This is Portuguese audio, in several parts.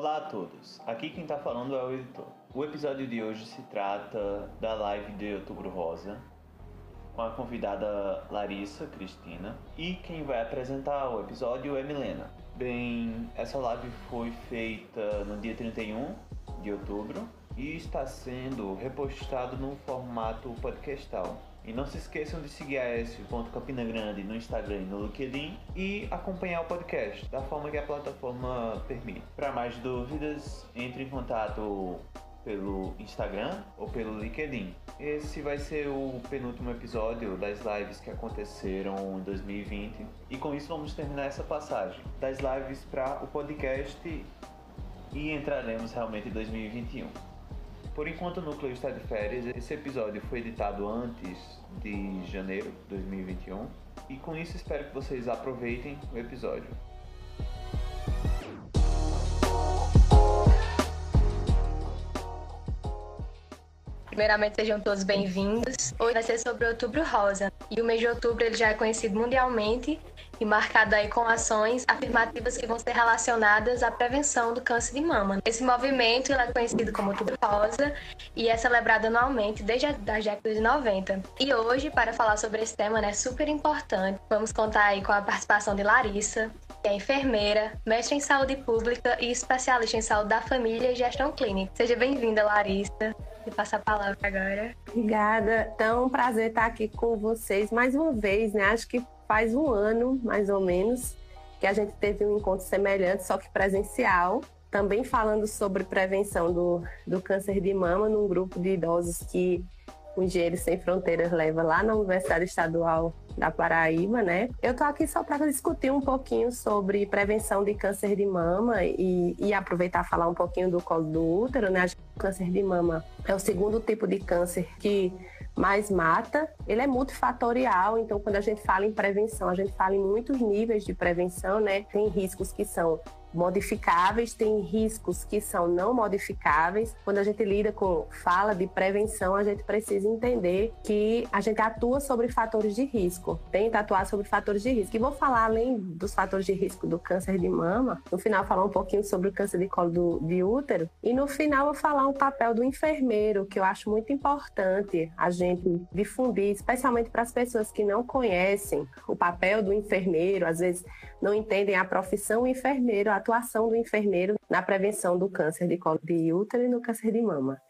Olá a todos, aqui quem está falando é o editor. O episódio de hoje se trata da live de Outubro Rosa, com a convidada Larissa Cristina, e quem vai apresentar o episódio é Milena. Bem, essa live foi feita no dia 31 de outubro e está sendo repostado no formato podcastal. E não se esqueçam de seguir a S.Campina Grande no Instagram e no LinkedIn e acompanhar o podcast da forma que a plataforma permite. Para mais dúvidas, entre em contato pelo Instagram ou pelo LinkedIn. Esse vai ser o penúltimo episódio das lives que aconteceram em 2020 e com isso vamos terminar essa passagem das lives para o podcast e entraremos realmente em 2021. Por enquanto o núcleo está de férias, esse episódio foi editado antes de janeiro de 2021 e com isso espero que vocês aproveitem o episódio. Primeiramente, sejam todos bem-vindos. Hoje vai ser sobre Outubro Rosa. E o mês de outubro ele já é conhecido mundialmente e marcado aí com ações afirmativas que vão ser relacionadas à prevenção do câncer de mama. Esse movimento é conhecido como Rosa e é celebrado anualmente desde a década de 90. E hoje, para falar sobre esse tema, né, super importante, vamos contar aí com a participação de Larissa, que é enfermeira, mestre em saúde pública e especialista em saúde da família e gestão clínica. Seja bem-vinda, Larissa. E passa a palavra agora. Obrigada. Então, um prazer estar aqui com vocês mais uma vez, né? Acho que faz um ano, mais ou menos, que a gente teve um encontro semelhante, só que presencial. Também falando sobre prevenção do, do câncer de mama num grupo de idosos que o Engenheiros Sem Fronteiras leva lá na Universidade Estadual da Paraíba, né? Eu tô aqui só para discutir um pouquinho sobre prevenção de câncer de mama e, e aproveitar falar um pouquinho do colo do útero, né? O câncer de mama é o segundo tipo de câncer que mais mata. Ele é multifatorial, então quando a gente fala em prevenção, a gente fala em muitos níveis de prevenção, né? Tem riscos que são modificáveis, tem riscos que são não modificáveis. Quando a gente lida com fala de prevenção, a gente precisa entender que a gente atua sobre fatores de risco, tenta atuar sobre fatores de risco. E vou falar além dos fatores de risco do câncer de mama, no final falar um pouquinho sobre o câncer de colo do, de útero e no final vou falar um papel do enfermeiro, que eu acho muito importante a gente difundir, especialmente para as pessoas que não conhecem o papel do enfermeiro, às vezes não entendem a profissão enfermeiro, a atuação do enfermeiro na prevenção do câncer de colo de útero e no câncer de mama.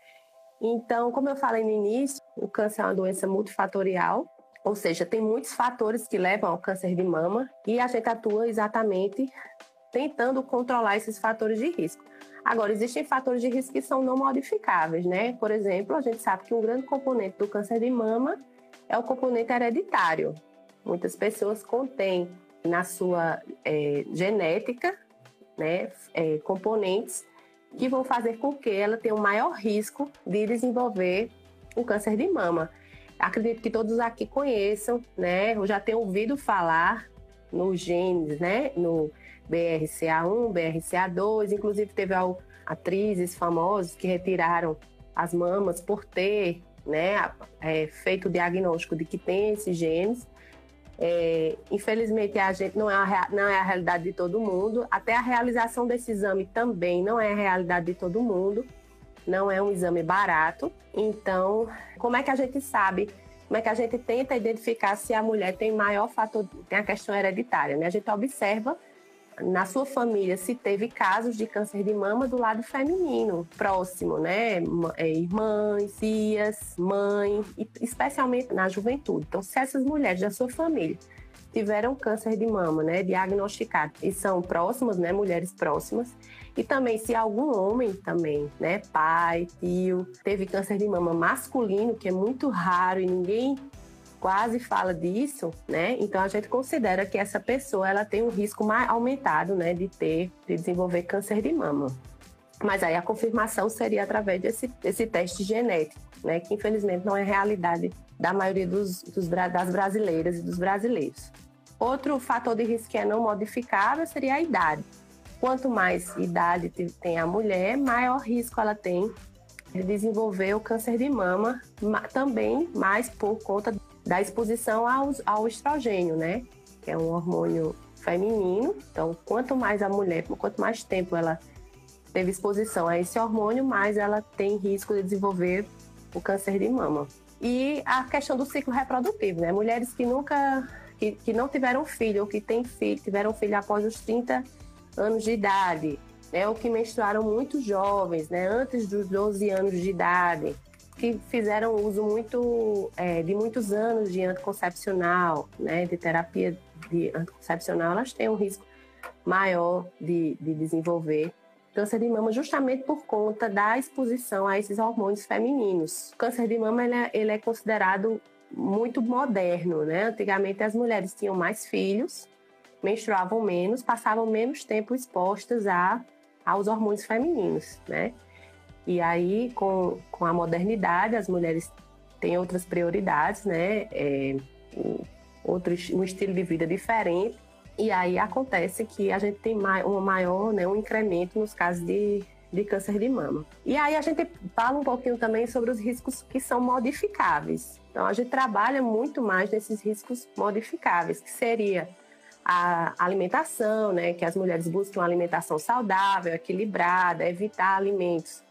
Então, como eu falei no início, o câncer é uma doença multifatorial, ou seja, tem muitos fatores que levam ao câncer de mama e a gente atua exatamente tentando controlar esses fatores de risco. Agora, existem fatores de risco que são não modificáveis, né? Por exemplo, a gente sabe que um grande componente do câncer de mama é o componente hereditário. Muitas pessoas contêm na sua é, genética né, é, componentes que vão fazer com que ela tenha um maior risco de desenvolver o câncer de mama. Acredito que todos aqui conheçam, né? Eu já tenho ouvido falar nos genes, né? No BRCA1, BRCA2, inclusive teve atrizes famosas que retiraram as mamas por ter, né, é, feito o diagnóstico de que tem esses genes. É, infelizmente, a gente não é, a, não é a realidade de todo mundo. Até a realização desse exame também não é a realidade de todo mundo. Não é um exame barato. Então, como é que a gente sabe? Como é que a gente tenta identificar se a mulher tem maior fator, tem a questão hereditária? Né? A gente observa na sua família se teve casos de câncer de mama do lado feminino, próximo, né? É, irmãs, tias, mãe, especialmente na juventude. Então, se essas mulheres da sua família tiveram câncer de mama, né, diagnosticado, e são próximas, né, mulheres próximas, e também se algum homem também, né, pai, tio, teve câncer de mama masculino, que é muito raro e ninguém quase fala disso, né? Então a gente considera que essa pessoa ela tem um risco mais aumentado, né, de ter, de desenvolver câncer de mama. Mas aí a confirmação seria através desse, desse teste genético, né, que infelizmente não é realidade da maioria dos, dos, das brasileiras e dos brasileiros. Outro fator de risco que é não modificável seria a idade. Quanto mais idade tem a mulher, maior risco ela tem de desenvolver o câncer de mama, também mais por conta da exposição ao, ao estrogênio, né? Que é um hormônio feminino. Então, quanto mais a mulher, quanto mais tempo ela teve exposição a esse hormônio, mais ela tem risco de desenvolver o câncer de mama. E a questão do ciclo reprodutivo, né? Mulheres que nunca, que, que não tiveram filho ou que têm filho, tiveram filho após os 30 anos de idade, né? Ou que menstruaram muito jovens, né? Antes dos 12 anos de idade, que fizeram uso muito é, de muitos anos de anticoncepcional, né? De terapia de anticoncepcional, elas têm um risco maior de, de desenvolver câncer de mama justamente por conta da exposição a esses hormônios femininos. O câncer de mama ele é, ele é considerado muito moderno, né? Antigamente as mulheres tinham mais filhos, menstruavam menos, passavam menos tempo expostas a, aos hormônios femininos, né? E aí, com, com a modernidade, as mulheres têm outras prioridades, né? É, outro, um estilo de vida diferente e aí acontece que a gente tem um maior, né, um incremento nos casos de, de câncer de mama. E aí a gente fala um pouquinho também sobre os riscos que são modificáveis. Então a gente trabalha muito mais nesses riscos modificáveis, que seria a alimentação, né, que as mulheres buscam uma alimentação saudável, equilibrada, evitar alimentos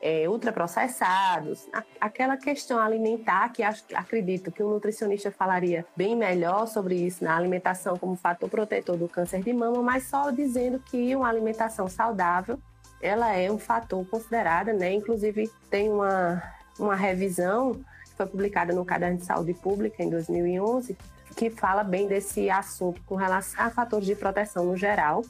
é, ultraprocessados, aquela questão alimentar que acho, acredito que o nutricionista falaria bem melhor sobre isso na alimentação como fator protetor do câncer de mama, mas só dizendo que uma alimentação saudável ela é um fator considerado, né? Inclusive tem uma, uma revisão que foi publicada no Caderno de Saúde Pública em 2011 que fala bem desse assunto com relação a fatores de proteção no geral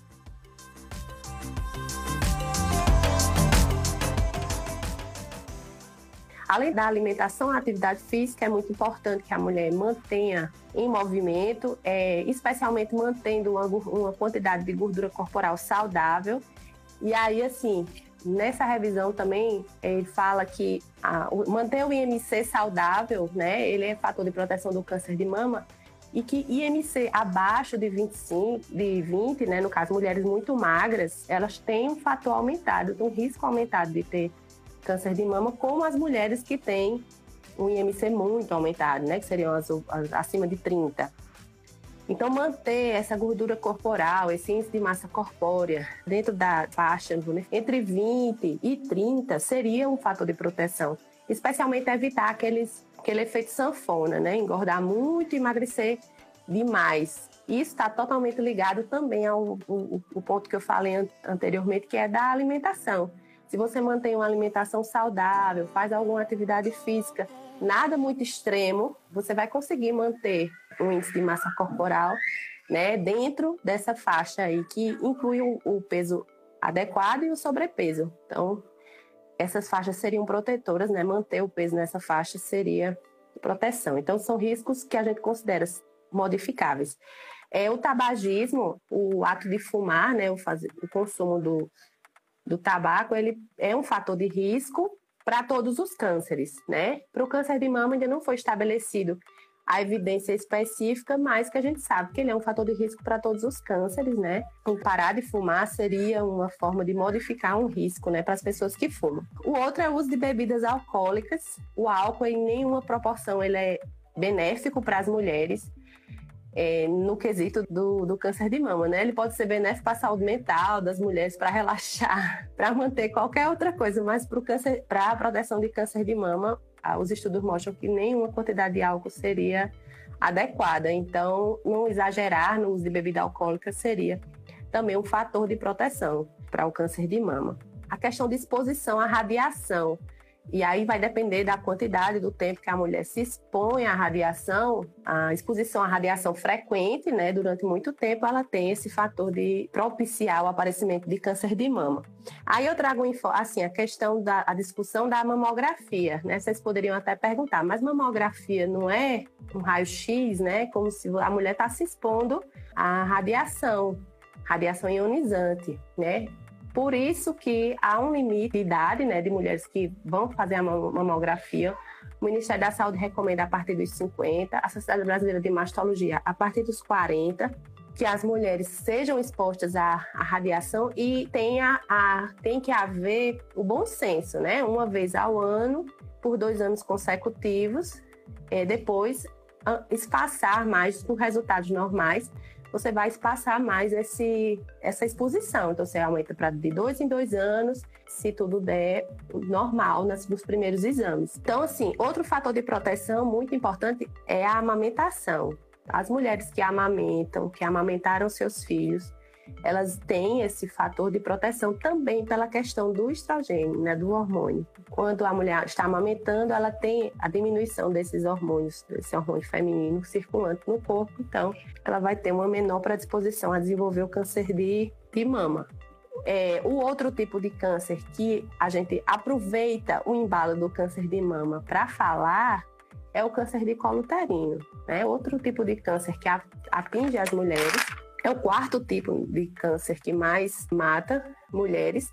Além da alimentação, a atividade física é muito importante que a mulher mantenha em movimento, é, especialmente mantendo uma, uma quantidade de gordura corporal saudável. E aí, assim, nessa revisão também ele fala que a, o, manter o IMC saudável, né? Ele é fator de proteção do câncer de mama e que IMC abaixo de 25, de 20, né, no caso mulheres muito magras, elas têm um fator aumentado, um risco aumentado de ter câncer de mama, como as mulheres que têm um IMC muito aumentado, né? Que seriam as, as, acima de 30. Então, manter essa gordura corporal, esse índice de massa corpórea dentro da faixa né? entre 20 e 30 seria um fator de proteção. Especialmente evitar aqueles, aquele efeito sanfona, né? Engordar muito e emagrecer demais. Isso está totalmente ligado também ao, ao, ao ponto que eu falei anteriormente, que é da alimentação. Se você mantém uma alimentação saudável, faz alguma atividade física, nada muito extremo, você vai conseguir manter um índice de massa corporal né, dentro dessa faixa aí, que inclui o, o peso adequado e o sobrepeso. Então, essas faixas seriam protetoras, né? Manter o peso nessa faixa seria proteção. Então, são riscos que a gente considera modificáveis. É, o tabagismo, o ato de fumar, né? O, fazer, o consumo do, do tabaco, ele é um fator de risco para todos os cânceres, né? Para o câncer de mama ainda não foi estabelecido a evidência específica, mas que a gente sabe que ele é um fator de risco para todos os cânceres, né? Então, parar de fumar seria uma forma de modificar um risco, né, para as pessoas que fumam. O outro é o uso de bebidas alcoólicas. O álcool, em nenhuma proporção, ele é benéfico para as mulheres é, no quesito do, do câncer de mama, né? Ele pode ser benéfico para a saúde mental das mulheres, para relaxar, para manter qualquer outra coisa, mas para a proteção de câncer de mama, os estudos mostram que nenhuma quantidade de álcool seria adequada. Então, não exagerar no uso de bebida alcoólica seria também um fator de proteção para o câncer de mama. A questão de exposição à radiação e aí vai depender da quantidade do tempo que a mulher se expõe à radiação, a exposição à radiação frequente, né, durante muito tempo, ela tem esse fator de propiciar o aparecimento de câncer de mama. Aí eu trago assim a questão da a discussão da mamografia, né? Vocês poderiam até perguntar, mas mamografia não é um raio-x, né? Como se a mulher está se expondo à radiação, radiação ionizante, né? Por isso que há um limite de idade né, de mulheres que vão fazer a mamografia. O Ministério da Saúde recomenda a partir dos 50, a Sociedade Brasileira de Mastologia a partir dos 40, que as mulheres sejam expostas à, à radiação e tenha a, tem que haver o bom senso, né? Uma vez ao ano, por dois anos consecutivos, é, depois espaçar mais com resultados normais você vai espaçar mais esse, essa exposição. Então, você aumenta para de dois em dois anos, se tudo der normal nas, nos primeiros exames. Então, assim, outro fator de proteção muito importante é a amamentação. As mulheres que amamentam, que amamentaram seus filhos, elas têm esse fator de proteção também pela questão do estrogênio, né, do hormônio. Quando a mulher está amamentando, ela tem a diminuição desses hormônios, desse hormônio feminino circulante no corpo, então ela vai ter uma menor predisposição a desenvolver o câncer de, de mama. É, o outro tipo de câncer que a gente aproveita o embalo do câncer de mama para falar é o câncer de colo uterino, né? Outro tipo de câncer que atinge as mulheres é o quarto tipo de câncer que mais mata mulheres.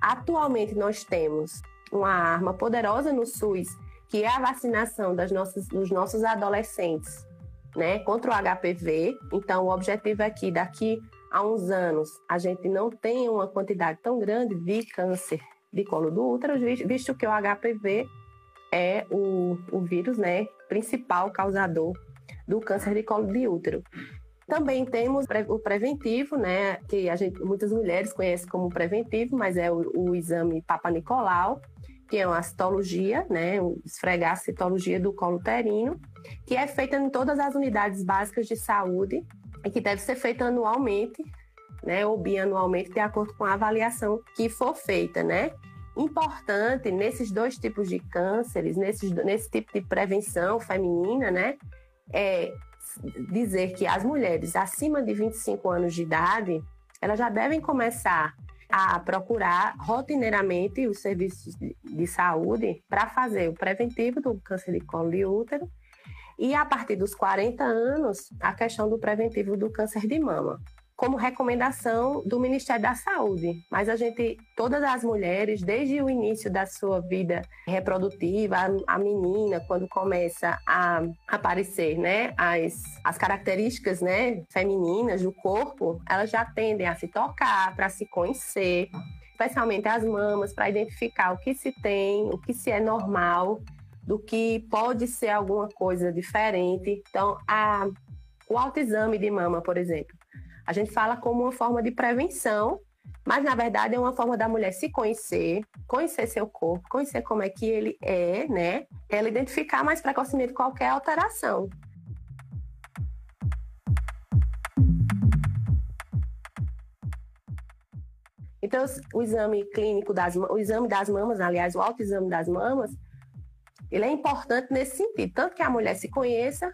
Atualmente nós temos uma arma poderosa no SUS, que é a vacinação das nossas, dos nossos adolescentes né, contra o HPV. Então, o objetivo é que daqui a uns anos a gente não tenha uma quantidade tão grande de câncer de colo do útero, visto que o HPV é o, o vírus né, principal causador do câncer de colo de útero. Também temos o preventivo, né, que a gente, muitas mulheres conhecem como preventivo, mas é o, o exame Papa Nicolau, que é uma citologia, né, esfregar a citologia do colo uterino, que é feita em todas as unidades básicas de saúde e que deve ser feita anualmente, né, ou bianualmente, de acordo com a avaliação que for feita, né. Importante nesses dois tipos de cânceres, nesses, nesse tipo de prevenção feminina, né, é dizer que as mulheres acima de 25 anos de idade, elas já devem começar a procurar rotineiramente os serviços de saúde para fazer o preventivo do câncer de colo de útero. E a partir dos 40 anos a questão do preventivo do câncer de mama como recomendação do Ministério da Saúde. Mas a gente, todas as mulheres, desde o início da sua vida reprodutiva, a, a menina, quando começa a aparecer, né, as, as características, né, femininas do corpo, elas já tendem a se tocar, para se conhecer, especialmente as mamas, para identificar o que se tem, o que se é normal, do que pode ser alguma coisa diferente. Então, a, o autoexame de mama, por exemplo, a gente fala como uma forma de prevenção, mas na verdade é uma forma da mulher se conhecer, conhecer seu corpo, conhecer como é que ele é, né? Ela identificar mais precocemente qualquer alteração. Então, o exame clínico das o exame das mamas, aliás, o autoexame das mamas, ele é importante nesse sentido, tanto que a mulher se conheça,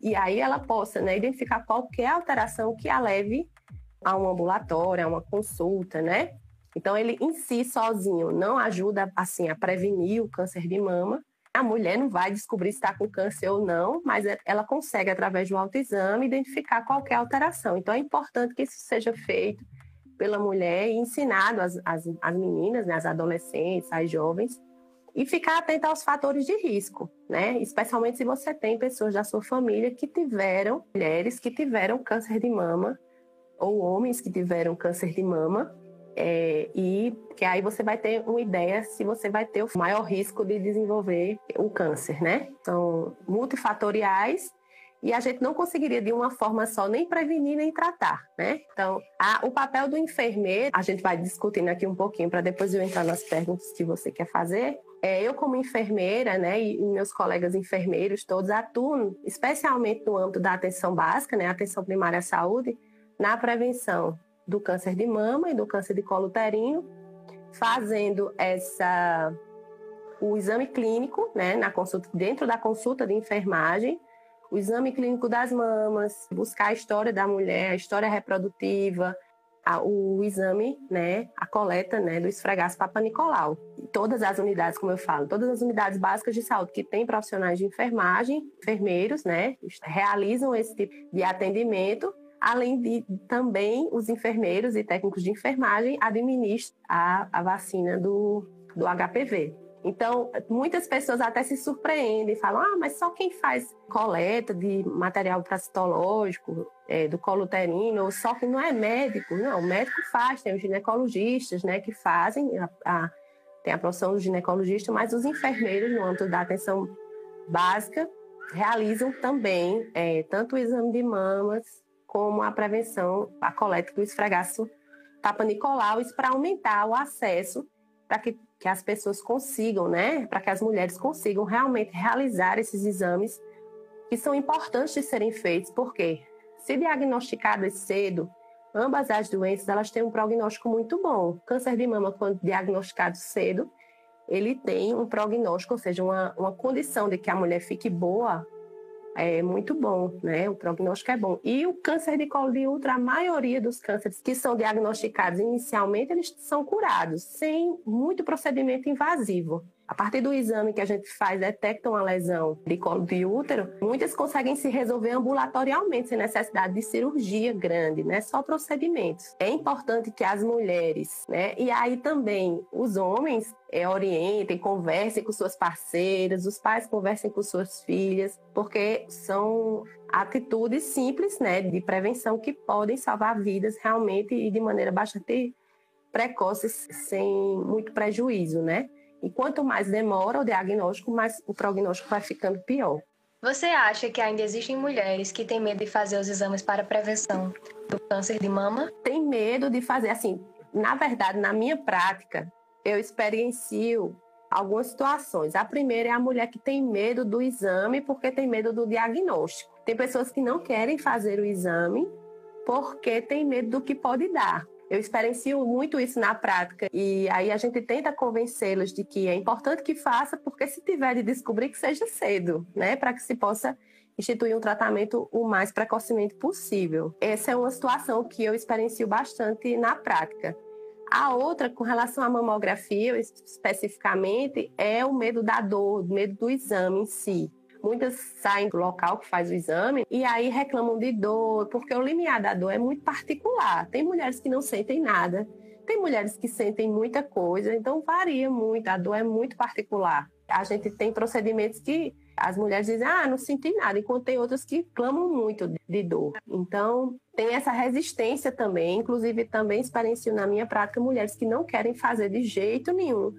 e aí ela possa né, identificar qualquer alteração que a leve a um ambulatório, a uma consulta, né? Então ele em si sozinho não ajuda assim a prevenir o câncer de mama. A mulher não vai descobrir se está com câncer ou não, mas é, ela consegue através do autoexame identificar qualquer alteração. Então é importante que isso seja feito pela mulher e ensinado às, às, às meninas, né, às adolescentes, às jovens, e ficar atento aos fatores de risco, né? Especialmente se você tem pessoas da sua família que tiveram, mulheres que tiveram câncer de mama, ou homens que tiveram câncer de mama, é, e que aí você vai ter uma ideia se você vai ter o maior risco de desenvolver o câncer, né? São multifatoriais e a gente não conseguiria de uma forma só nem prevenir nem tratar, né? Então, a, o papel do enfermeiro, a gente vai discutindo aqui um pouquinho para depois eu entrar nas perguntas que você quer fazer. É, eu, como enfermeira, né, e meus colegas enfermeiros todos atuam, especialmente no âmbito da atenção básica, né, atenção primária à saúde, na prevenção do câncer de mama e do câncer de colo uterino, fazendo essa o exame clínico, né, na consulta, dentro da consulta de enfermagem, o exame clínico das mamas, buscar a história da mulher, a história reprodutiva, a, o exame, né, a coleta, né, do esfregaço Papa Nicolau. Todas as unidades, como eu falo, todas as unidades básicas de saúde que têm profissionais de enfermagem, enfermeiros, né, realizam esse tipo de atendimento, além de também os enfermeiros e técnicos de enfermagem administram a, a vacina do, do HPV. Então, muitas pessoas até se surpreendem e falam: ah, mas só quem faz coleta de material parasitológico é, do colo uterino, só que não é médico. Não, o médico faz, tem os ginecologistas né, que fazem, a, a, tem a profissão do ginecologista, mas os enfermeiros, no âmbito da atenção básica, realizam também é, tanto o exame de mamas como a prevenção, a coleta do esfregaço Papa Nicolau, isso para aumentar o acesso para que, que as pessoas consigam, né, para que as mulheres consigam realmente realizar esses exames que são importantes de serem feitos, porque se diagnosticadas cedo, ambas as doenças elas têm um prognóstico muito bom. Câncer de mama, quando diagnosticado cedo, ele tem um prognóstico, ou seja, uma, uma condição de que a mulher fique boa, é muito bom, né? O prognóstico é bom. E o câncer de colo de útero, a maioria dos cânceres que são diagnosticados inicialmente, eles são curados sem muito procedimento invasivo. A partir do exame que a gente faz, detecta uma lesão de colo de útero, muitas conseguem se resolver ambulatorialmente, sem necessidade de cirurgia grande, né? Só procedimentos. É importante que as mulheres, né? E aí também os homens é, orientem, conversem com suas parceiras, os pais conversem com suas filhas, porque são atitudes simples, né, de prevenção que podem salvar vidas realmente e de maneira bastante precoce, sem muito prejuízo, né? E quanto mais demora o diagnóstico, mais o prognóstico vai ficando pior. Você acha que ainda existem mulheres que têm medo de fazer os exames para prevenção do câncer de mama? Tem medo de fazer, assim, na verdade, na minha prática, eu experiencio algumas situações. A primeira é a mulher que tem medo do exame porque tem medo do diagnóstico. Tem pessoas que não querem fazer o exame porque tem medo do que pode dar. Eu experiencio muito isso na prática e aí a gente tenta convencê-los de que é importante que faça, porque se tiver de descobrir que seja cedo, né, para que se possa instituir um tratamento o mais precocemente possível. Essa é uma situação que eu experiencio bastante na prática. A outra, com relação à mamografia, especificamente, é o medo da dor, o medo do exame em si. Muitas saem do local que faz o exame e aí reclamam de dor, porque o limiar da dor é muito particular. Tem mulheres que não sentem nada, tem mulheres que sentem muita coisa, então varia muito, a dor é muito particular. A gente tem procedimentos que as mulheres dizem, ah, não senti nada, enquanto tem outras que clamam muito de dor. Então, tem essa resistência também, inclusive também experiencio na minha prática mulheres que não querem fazer de jeito nenhum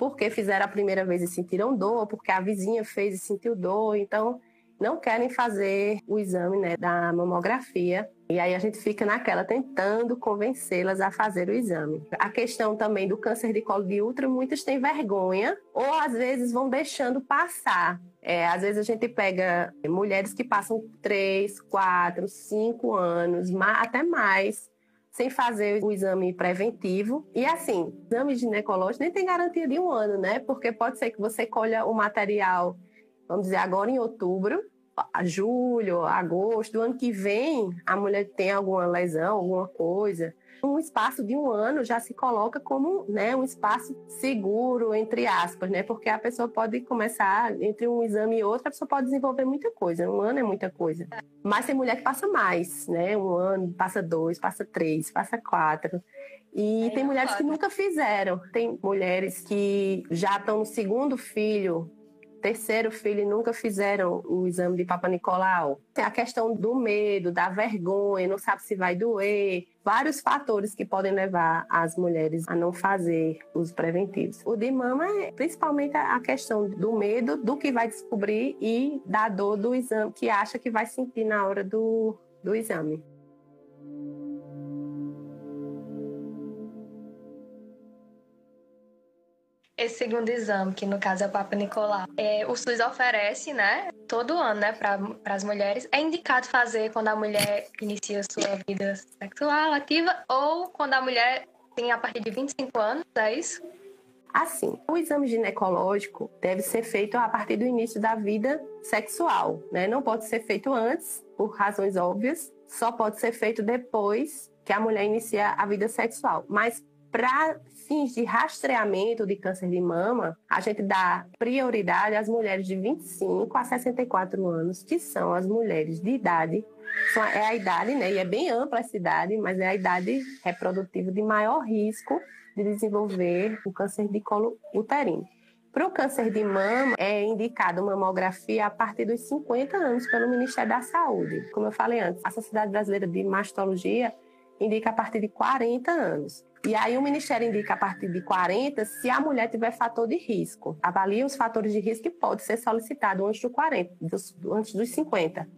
porque fizeram a primeira vez e sentiram dor, porque a vizinha fez e sentiu dor, então não querem fazer o exame né, da mamografia. E aí a gente fica naquela tentando convencê-las a fazer o exame. A questão também do câncer de colo de útero, muitas têm vergonha ou às vezes vão deixando passar. É, às vezes a gente pega mulheres que passam três, quatro, cinco anos, até mais, sem fazer o exame preventivo. E assim, exame ginecológico nem tem garantia de um ano, né? Porque pode ser que você colha o material, vamos dizer, agora em outubro, julho, agosto, do ano que vem, a mulher tem alguma lesão, alguma coisa, um espaço de um ano já se coloca como né, um espaço seguro, entre aspas, né? Porque a pessoa pode começar, entre um exame e outro, a pessoa pode desenvolver muita coisa. Um ano é muita coisa. Mas tem mulher que passa mais, né? Um ano, passa dois, passa três, passa quatro. E Aí tem mulheres pode. que nunca fizeram. Tem mulheres que já estão no segundo filho, terceiro filho e nunca fizeram o exame de Papa Nicolau. Tem a questão do medo, da vergonha, não sabe se vai doer, vários fatores que podem levar as mulheres a não fazer os preventivos. O de mama é principalmente a questão do medo do que vai descobrir e da dor do exame que acha que vai sentir na hora do, do exame. Segundo exame, que no caso é o Papa Nicolau, é, o SUS oferece, né, todo ano, né, para as mulheres. É indicado fazer quando a mulher inicia sua vida sexual ativa ou quando a mulher tem a partir de 25 anos, é isso? Assim, o exame ginecológico deve ser feito a partir do início da vida sexual, né? Não pode ser feito antes, por razões óbvias, só pode ser feito depois que a mulher inicia a vida sexual. Mas para fins de rastreamento de câncer de mama, a gente dá prioridade às mulheres de 25 a 64 anos, que são as mulheres de idade. É a idade, né? E é bem ampla essa idade, mas é a idade reprodutiva de maior risco de desenvolver o câncer de colo uterino. Para o câncer de mama, é indicado mamografia a partir dos 50 anos pelo Ministério da Saúde. Como eu falei antes, a Sociedade Brasileira de Mastologia indica a partir de 40 anos. E aí o Ministério indica a partir de 40 se a mulher tiver fator de risco. Avalia os fatores de risco que pode ser solicitado antes, do 40, dos, antes dos 50,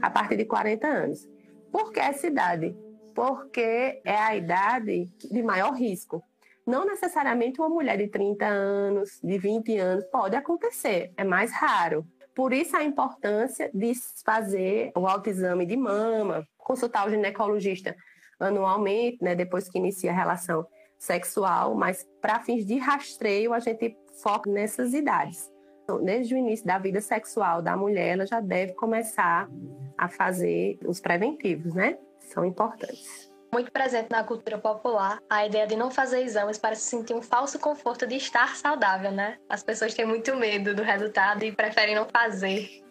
a partir de 40 anos. Por que essa idade? Porque é a idade de maior risco. Não necessariamente uma mulher de 30 anos, de 20 anos, pode acontecer, é mais raro. Por isso a importância de fazer o autoexame de mama, consultar o ginecologista anualmente, né, depois que inicia a relação sexual, mas para fins de rastreio a gente foca nessas idades. Então, desde o início da vida sexual da mulher, ela já deve começar a fazer os preventivos, né? São importantes. Muito presente na cultura popular a ideia de não fazer exames para se sentir um falso conforto de estar saudável, né? As pessoas têm muito medo do resultado e preferem não fazer.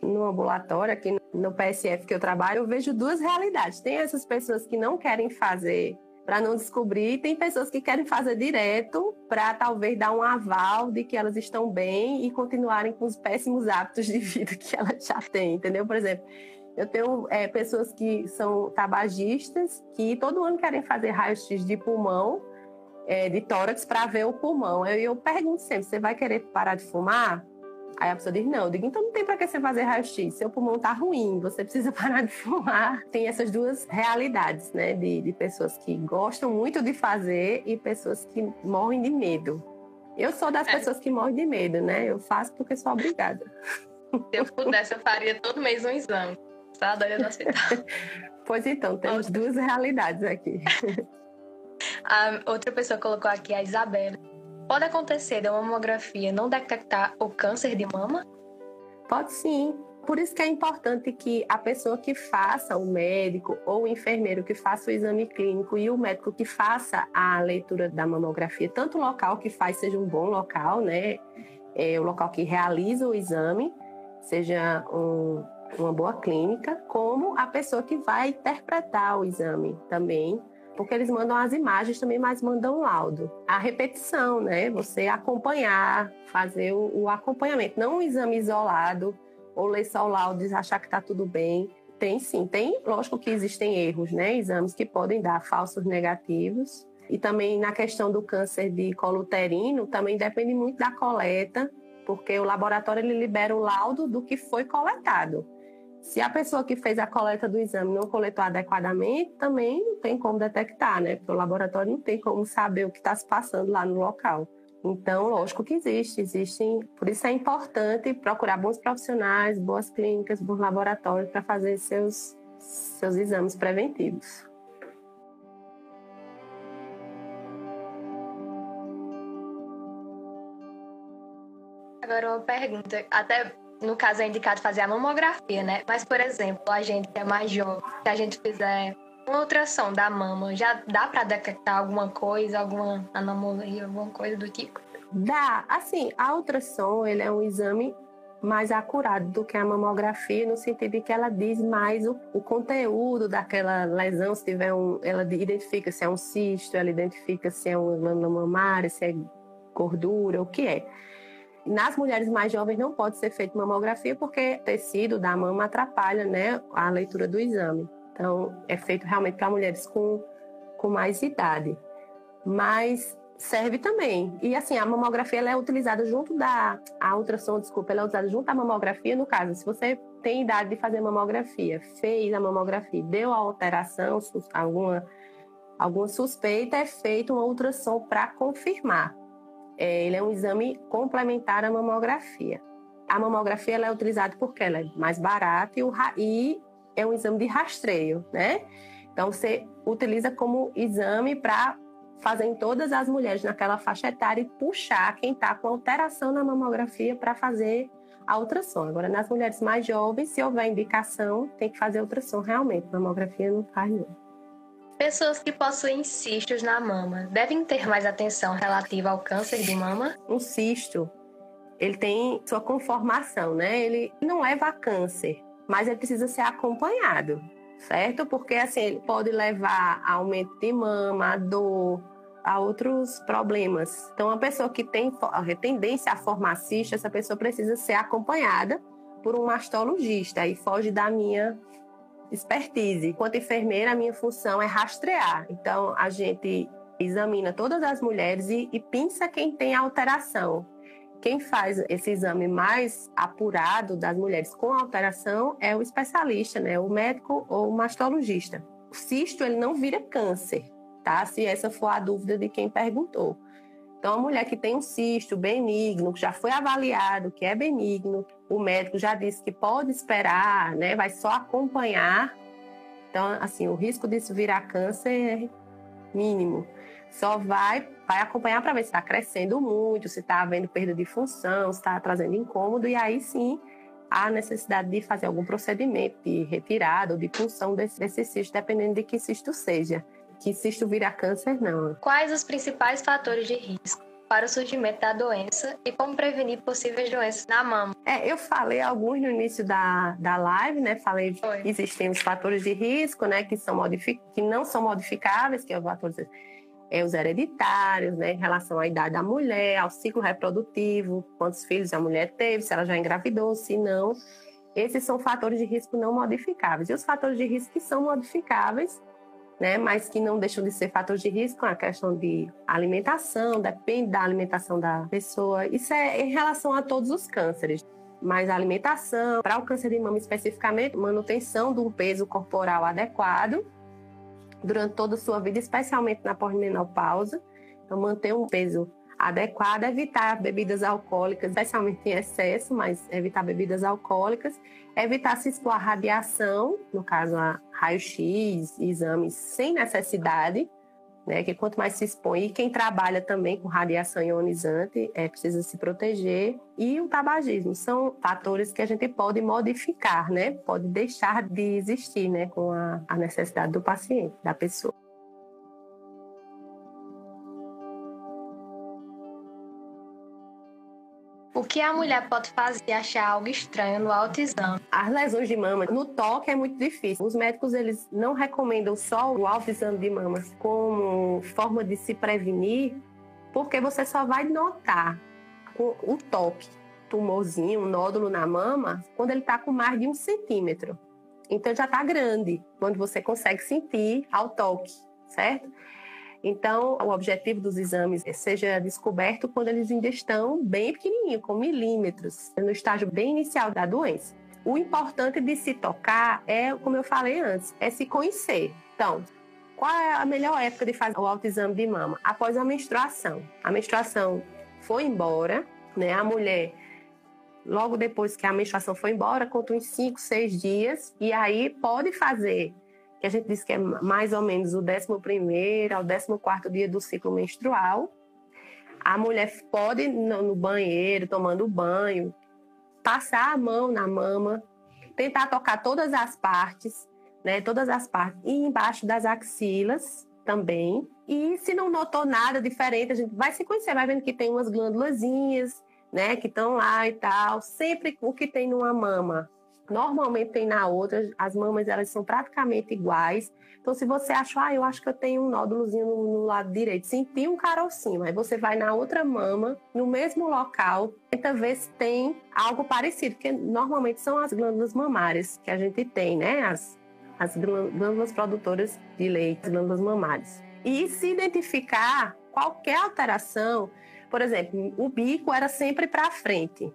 No ambulatório, aqui no PSF que eu trabalho, eu vejo duas realidades. Tem essas pessoas que não querem fazer para não descobrir. Tem pessoas que querem fazer direto para talvez dar um aval de que elas estão bem e continuarem com os péssimos hábitos de vida que elas já têm, entendeu? Por exemplo, eu tenho é, pessoas que são tabagistas que todo ano querem fazer raio-x de pulmão, é, de tórax, para ver o pulmão. Eu, eu pergunto sempre: você vai querer parar de fumar? Aí a pessoa diz, não. Eu digo, então não tem para que você fazer raio-x. Seu pulmão tá ruim, você precisa parar de fumar. Tem essas duas realidades, né? De, de pessoas que gostam muito de fazer e pessoas que morrem de medo. Eu sou das é. pessoas que morrem de medo, né? Eu faço porque sou obrigada. Se eu pudesse, eu faria todo mês um exame. Tá doida da cidade. pois então, temos outra. duas realidades aqui. A outra pessoa colocou aqui, a Isabela. Pode acontecer uma mamografia não detectar o câncer de mama? Pode sim. Por isso que é importante que a pessoa que faça, o médico ou o enfermeiro que faça o exame clínico e o médico que faça a leitura da mamografia, tanto o local que faz seja um bom local, né? É, o local que realiza o exame, seja um, uma boa clínica, como a pessoa que vai interpretar o exame também porque eles mandam as imagens também, mas mandam o laudo. A repetição, né? Você acompanhar, fazer o, o acompanhamento, não um exame isolado, ou ler só o laudo e achar que está tudo bem. Tem sim, tem, lógico que existem erros, né? Exames que podem dar falsos negativos. E também na questão do câncer de colo uterino, também depende muito da coleta, porque o laboratório ele libera o laudo do que foi coletado. Se a pessoa que fez a coleta do exame não coletou adequadamente, também não tem como detectar, né? Porque o laboratório não tem como saber o que está se passando lá no local. Então, lógico que existe, existem. Por isso é importante procurar bons profissionais, boas clínicas, bons laboratórios para fazer seus, seus exames preventivos. Agora uma pergunta, até no caso, é indicado fazer a mamografia, né? Mas, por exemplo, a gente que é mais jovem, se a gente fizer uma ultrassom da mama, já dá para detectar alguma coisa, alguma anomalia, alguma coisa do tipo? Dá. Assim, a ultrassom, ele é um exame mais acurado do que a mamografia, no sentido de que ela diz mais o, o conteúdo daquela lesão, se tiver um, ela identifica se é um cisto, ela identifica se é uma glândula mamária, se é gordura, o que é. Nas mulheres mais jovens não pode ser feita mamografia porque tecido da mama atrapalha né, a leitura do exame. Então, é feito realmente para mulheres com, com mais idade. Mas serve também. E assim, a mamografia ela é utilizada junto da. A ultrassom, desculpa, ela é usada junto à mamografia. No caso, se você tem idade de fazer mamografia, fez a mamografia, deu a alteração, alguma, alguma suspeita, é feito uma ultrassom para confirmar. É, ele é um exame complementar à mamografia. A mamografia ela é utilizada porque ela é mais barata e, o, e é um exame de rastreio, né? Então você utiliza como exame para fazer em todas as mulheres naquela faixa etária e puxar quem está com alteração na mamografia para fazer a ultrassom. Agora, nas mulheres mais jovens, se houver indicação, tem que fazer ultrassom realmente. Mamografia não faz não. Pessoas que possuem cistos na mama devem ter mais atenção relativa ao câncer de mama? Um cisto, ele tem sua conformação, né? Ele não leva a câncer, mas ele precisa ser acompanhado, certo? Porque assim, ele pode levar a aumento de mama, a dor, a outros problemas. Então, uma pessoa que tem tendência a formar cisto, essa pessoa precisa ser acompanhada por um mastologista. Aí foge da minha expertise. Enquanto enfermeira, a minha função é rastrear. Então, a gente examina todas as mulheres e, e pensa quem tem alteração. quem faz esse exame mais apurado das mulheres com alteração é o especialista, né? O médico ou o mastologista. O cisto ele não vira câncer, tá? Se essa for a dúvida de quem perguntou. Então, a mulher que tem um cisto benigno, que já foi avaliado, que é benigno, o médico já disse que pode esperar, né? Vai só acompanhar. Então, assim, o risco disso virar câncer é mínimo. Só vai, vai acompanhar para ver se está crescendo muito, se está havendo perda de função, se está trazendo incômodo, e aí sim há necessidade de fazer algum procedimento de retirada ou de punção desse, desse cisto, dependendo de que cisto seja. Que cisto vira câncer, não. Quais os principais fatores de risco? Para o surgimento da doença e como prevenir possíveis doenças na mama. É, eu falei alguns no início da, da live, né? Falei que existem os fatores de risco, né? Que, são que não são modificáveis, que é os fatores é, os hereditários, né, em relação à idade da mulher, ao ciclo reprodutivo, quantos filhos a mulher teve, se ela já engravidou, se não. Esses são fatores de risco não modificáveis. E os fatores de risco que são modificáveis, né, mas que não deixam de ser fatores de risco, a questão de alimentação, depende da alimentação da pessoa. Isso é em relação a todos os cânceres. Mas a alimentação, para o câncer de mama especificamente, manutenção de um peso corporal adequado, durante toda a sua vida, especialmente na pós-menopausa. Então, manter um peso adequado, evitar bebidas alcoólicas, especialmente em excesso, mas evitar bebidas alcoólicas, evitar se expor à radiação, no caso a raio-x, exames sem necessidade, né? Que quanto mais se expõe, e quem trabalha também com radiação ionizante é precisa se proteger. E o tabagismo são fatores que a gente pode modificar, né? Pode deixar de existir, né? Com a, a necessidade do paciente, da pessoa. O que a mulher pode fazer achar algo estranho no autoexame? As lesões de mama no toque é muito difícil. Os médicos eles não recomendam só o autoexame de mamas como forma de se prevenir, porque você só vai notar o toque, tumorzinho, um nódulo na mama, quando ele está com mais de um centímetro. Então já está grande, quando você consegue sentir ao toque, certo? Então, o objetivo dos exames é seja descoberto quando eles ainda estão bem pequenininhos, com milímetros, no estágio bem inicial da doença. O importante de se tocar é, como eu falei antes, é se conhecer. Então, qual é a melhor época de fazer o autoexame de mama? Após a menstruação. A menstruação foi embora, né? A mulher, logo depois que a menstruação foi embora, conta uns 5, 6 dias, e aí pode fazer que a gente diz que é mais ou menos o 11 ao 14 dia do ciclo menstrual. A mulher pode no banheiro, tomando banho, passar a mão na mama, tentar tocar todas as partes, né, todas as partes, e embaixo das axilas também. E se não notou nada diferente, a gente vai se conhecer, vai vendo que tem umas glândulazinhas, né, que estão lá e tal. Sempre o que tem numa mama normalmente tem na outra, as mamas elas são praticamente iguais. Então, se você acha, ah, eu acho que eu tenho um nódulozinho no, no lado direito, sentir um carocinho, aí você vai na outra mama, no mesmo local, tenta ver se tem algo parecido, porque normalmente são as glândulas mamárias que a gente tem, né? As, as glândulas produtoras de leite, as glândulas mamárias. E se identificar qualquer alteração, por exemplo, o bico era sempre para frente,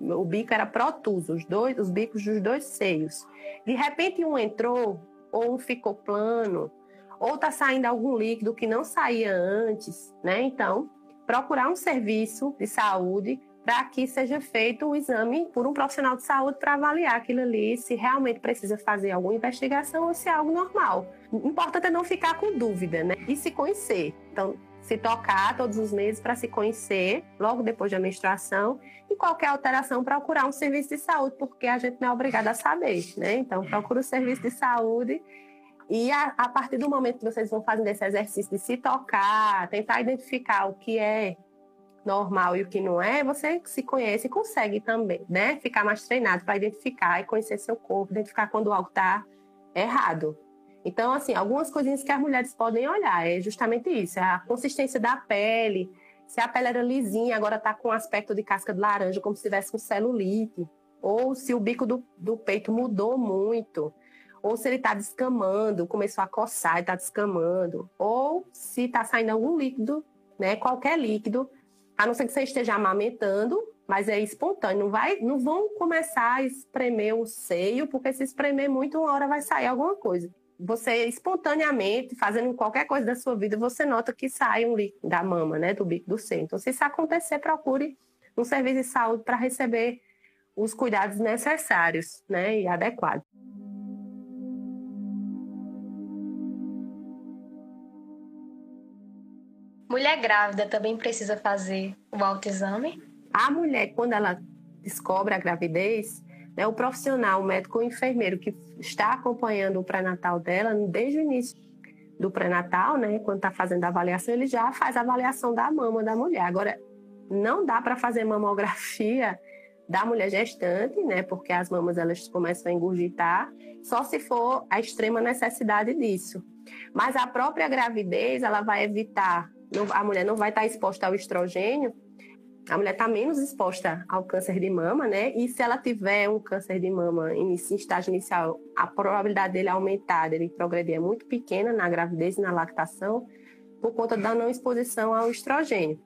o bico era protuso, os dois, os bicos dos dois seios. De repente um entrou, ou um ficou plano, ou está saindo algum líquido que não saía antes, né? Então, procurar um serviço de saúde para que seja feito um exame por um profissional de saúde para avaliar aquilo ali, se realmente precisa fazer alguma investigação ou se é algo normal. O importante é não ficar com dúvida, né? E se conhecer. Então, se tocar todos os meses para se conhecer, logo depois da menstruação, e qualquer alteração procurar um serviço de saúde, porque a gente não é obrigada a saber, né? Então, procura o serviço de saúde e a, a, partir do momento que vocês vão fazendo esse exercício de se tocar, tentar identificar o que é normal e o que não é, você se conhece e consegue também, né? Ficar mais treinado para identificar e conhecer seu corpo, identificar quando algo está errado. Então, assim, algumas coisinhas que as mulheres podem olhar é justamente isso: é a consistência da pele. Se a pele era lisinha, agora está com aspecto de casca de laranja, como se tivesse com celulite. Ou se o bico do, do peito mudou muito. Ou se ele está descamando, começou a coçar e está descamando. Ou se está saindo algum líquido, né? Qualquer líquido a não ser que você esteja amamentando, mas é espontâneo, não vai, não vão começar a espremer o seio, porque se espremer muito, uma hora vai sair alguma coisa. Você espontaneamente, fazendo qualquer coisa da sua vida, você nota que sai um líquido da mama, né, do bico do seio. Então, se isso acontecer, procure um serviço de saúde para receber os cuidados necessários, né, e adequados. Mulher grávida também precisa fazer o autoexame? A mulher, quando ela descobre a gravidez, né, o profissional, o médico ou enfermeiro que está acompanhando o pré-natal dela, desde o início do pré-natal, né, quando está fazendo a avaliação, ele já faz a avaliação da mama da mulher. Agora, não dá para fazer mamografia da mulher gestante, né, porque as mamas elas começam a engurgitar, só se for a extrema necessidade disso. Mas a própria gravidez, ela vai evitar a mulher não vai estar exposta ao estrogênio, a mulher está menos exposta ao câncer de mama, né? E se ela tiver um câncer de mama em estágio inicial, a probabilidade dele aumentar, dele progredir é muito pequena na gravidez e na lactação, por conta da não exposição ao estrogênio.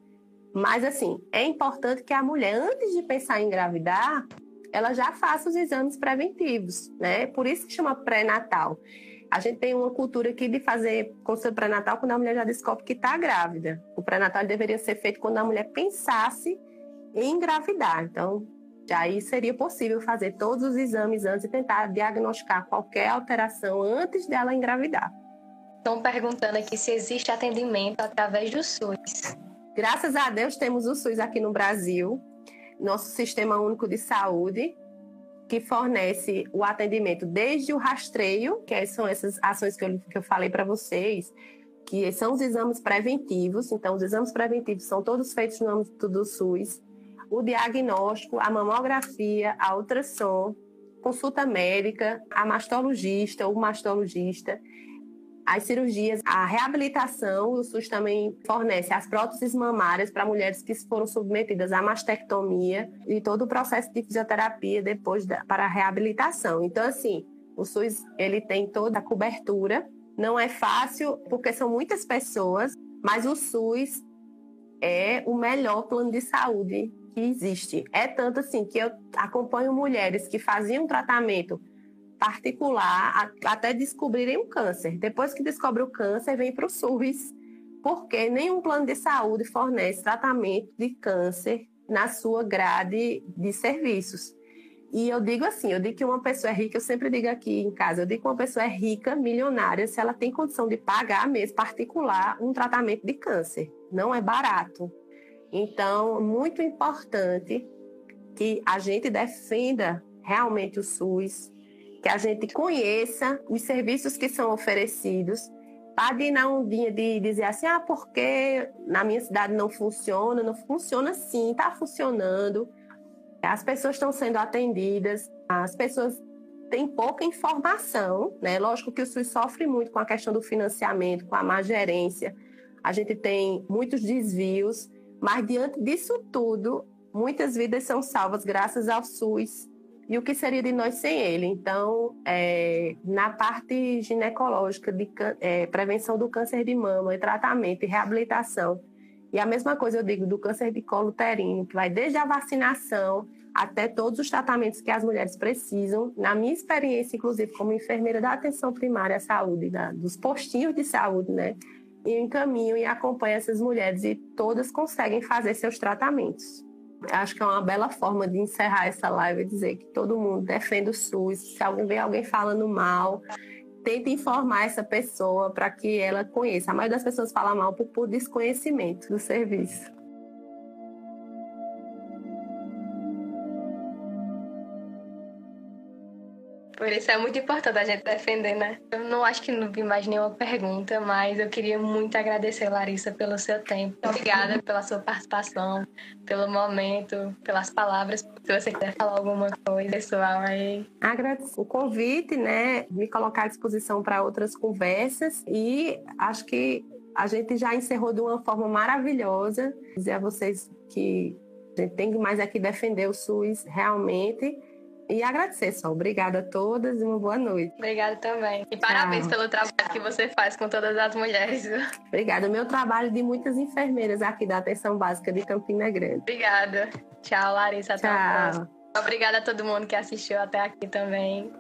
Mas, assim, é importante que a mulher, antes de pensar em engravidar, ela já faça os exames preventivos, né? Por isso que chama pré-natal. A gente tem uma cultura aqui de fazer consulta pré-natal quando a mulher já descobre que está grávida. O pré-natal deveria ser feito quando a mulher pensasse em engravidar. Então, já aí seria possível fazer todos os exames antes e tentar diagnosticar qualquer alteração antes dela engravidar. Estão perguntando aqui se existe atendimento através do SUS. Graças a Deus temos o SUS aqui no Brasil, nosso Sistema Único de Saúde, que fornece o atendimento desde o rastreio, que são essas ações que eu, que eu falei para vocês, que são os exames preventivos. Então, os exames preventivos são todos feitos no âmbito do SUS. O diagnóstico, a mamografia, a ultrassom, consulta médica, a mastologista, o mastologista as cirurgias, a reabilitação, o SUS também fornece as próteses mamárias para mulheres que foram submetidas à mastectomia e todo o processo de fisioterapia depois da, para a reabilitação. Então, assim, o SUS ele tem toda a cobertura. Não é fácil porque são muitas pessoas, mas o SUS é o melhor plano de saúde que existe. É tanto assim que eu acompanho mulheres que faziam tratamento particular até descobrirem o câncer. Depois que descobre o câncer, vem para o SUS, porque nenhum plano de saúde fornece tratamento de câncer na sua grade de serviços. E eu digo assim, eu digo que uma pessoa é rica, eu sempre digo aqui em casa, eu digo que uma pessoa é rica, milionária, se ela tem condição de pagar mesmo particular um tratamento de câncer. Não é barato. Então, muito importante que a gente defenda realmente o SUS, que a gente conheça os serviços que são oferecidos, para de ondinha de dizer assim, ah, porque na minha cidade não funciona, não funciona sim, está funcionando. As pessoas estão sendo atendidas, as pessoas têm pouca informação, né? Lógico que o SUS sofre muito com a questão do financiamento, com a má gerência. A gente tem muitos desvios, mas diante disso tudo, muitas vidas são salvas graças ao SUS e o que seria de nós sem ele? Então, é, na parte ginecológica, de é, prevenção do câncer de mama, e tratamento e reabilitação, e a mesma coisa eu digo do câncer de colo uterino, que vai desde a vacinação até todos os tratamentos que as mulheres precisam. Na minha experiência, inclusive, como enfermeira da atenção primária à saúde, da, dos postinhos de saúde, né? Eu encaminho e acompanho essas mulheres e todas conseguem fazer seus tratamentos. Acho que é uma bela forma de encerrar essa live e dizer que todo mundo defende o SUS. Se alguém vê alguém falando mal, tente informar essa pessoa para que ela conheça. A maioria das pessoas fala mal por, por desconhecimento do serviço. Isso é muito importante a gente defender, né? Eu não acho que não vi mais nenhuma pergunta, mas eu queria muito agradecer, Larissa, pelo seu tempo. Obrigada pela sua participação, pelo momento, pelas palavras. Se você quiser falar alguma coisa, pessoal, aí. Agradeço o convite, né? Me colocar à disposição para outras conversas e acho que a gente já encerrou de uma forma maravilhosa. Dizer a vocês que a gente tem mais aqui defender o SUS realmente E agradecer só. Obrigada a todas e uma boa noite. Obrigada também. E parabéns Tchau. pelo trabalho que você faz com todas as mulheres. Obrigada. O meu trabalho de muitas enfermeiras aqui da Atenção Básica de Campina Grande. Obrigada. Tchau, Larissa. Até Tchau. a próxima. Obrigada a todo mundo que assistiu até aqui também.